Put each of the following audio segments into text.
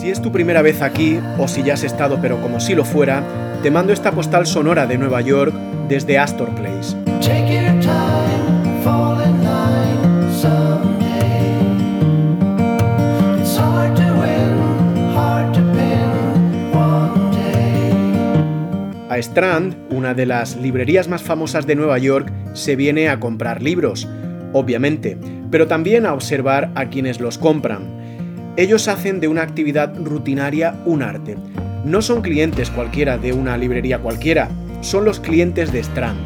Si es tu primera vez aquí, o si ya has estado pero como si lo fuera, te mando esta postal sonora de Nueva York desde Astor Place. A Strand, una de las librerías más famosas de Nueva York, se viene a comprar libros, obviamente, pero también a observar a quienes los compran. Ellos hacen de una actividad rutinaria un arte. No son clientes cualquiera de una librería cualquiera, son los clientes de Strand,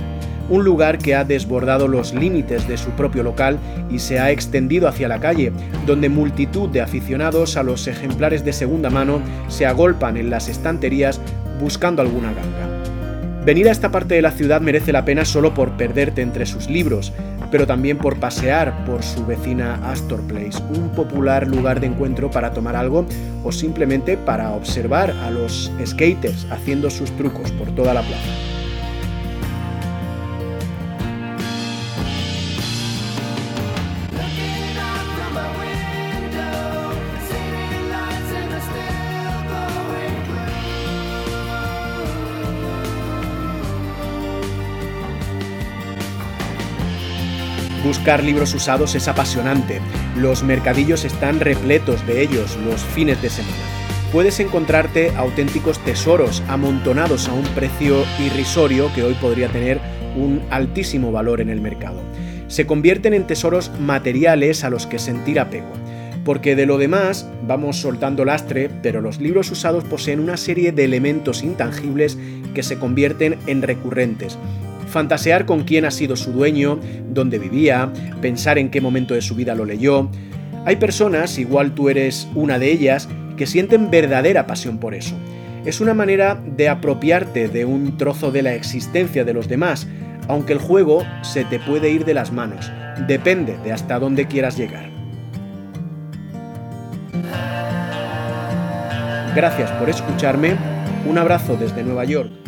un lugar que ha desbordado los límites de su propio local y se ha extendido hacia la calle, donde multitud de aficionados a los ejemplares de segunda mano se agolpan en las estanterías buscando alguna ganga. Venir a esta parte de la ciudad merece la pena solo por perderte entre sus libros, pero también por pasear por su vecina Astor Place, un popular lugar de encuentro para tomar algo o simplemente para observar a los skaters haciendo sus trucos por toda la plaza. Buscar libros usados es apasionante. Los mercadillos están repletos de ellos los fines de semana. Puedes encontrarte auténticos tesoros amontonados a un precio irrisorio que hoy podría tener un altísimo valor en el mercado. Se convierten en tesoros materiales a los que sentir apego. Porque de lo demás vamos soltando lastre, pero los libros usados poseen una serie de elementos intangibles que se convierten en recurrentes fantasear con quién ha sido su dueño, dónde vivía, pensar en qué momento de su vida lo leyó. Hay personas, igual tú eres una de ellas, que sienten verdadera pasión por eso. Es una manera de apropiarte de un trozo de la existencia de los demás, aunque el juego se te puede ir de las manos. Depende de hasta dónde quieras llegar. Gracias por escucharme. Un abrazo desde Nueva York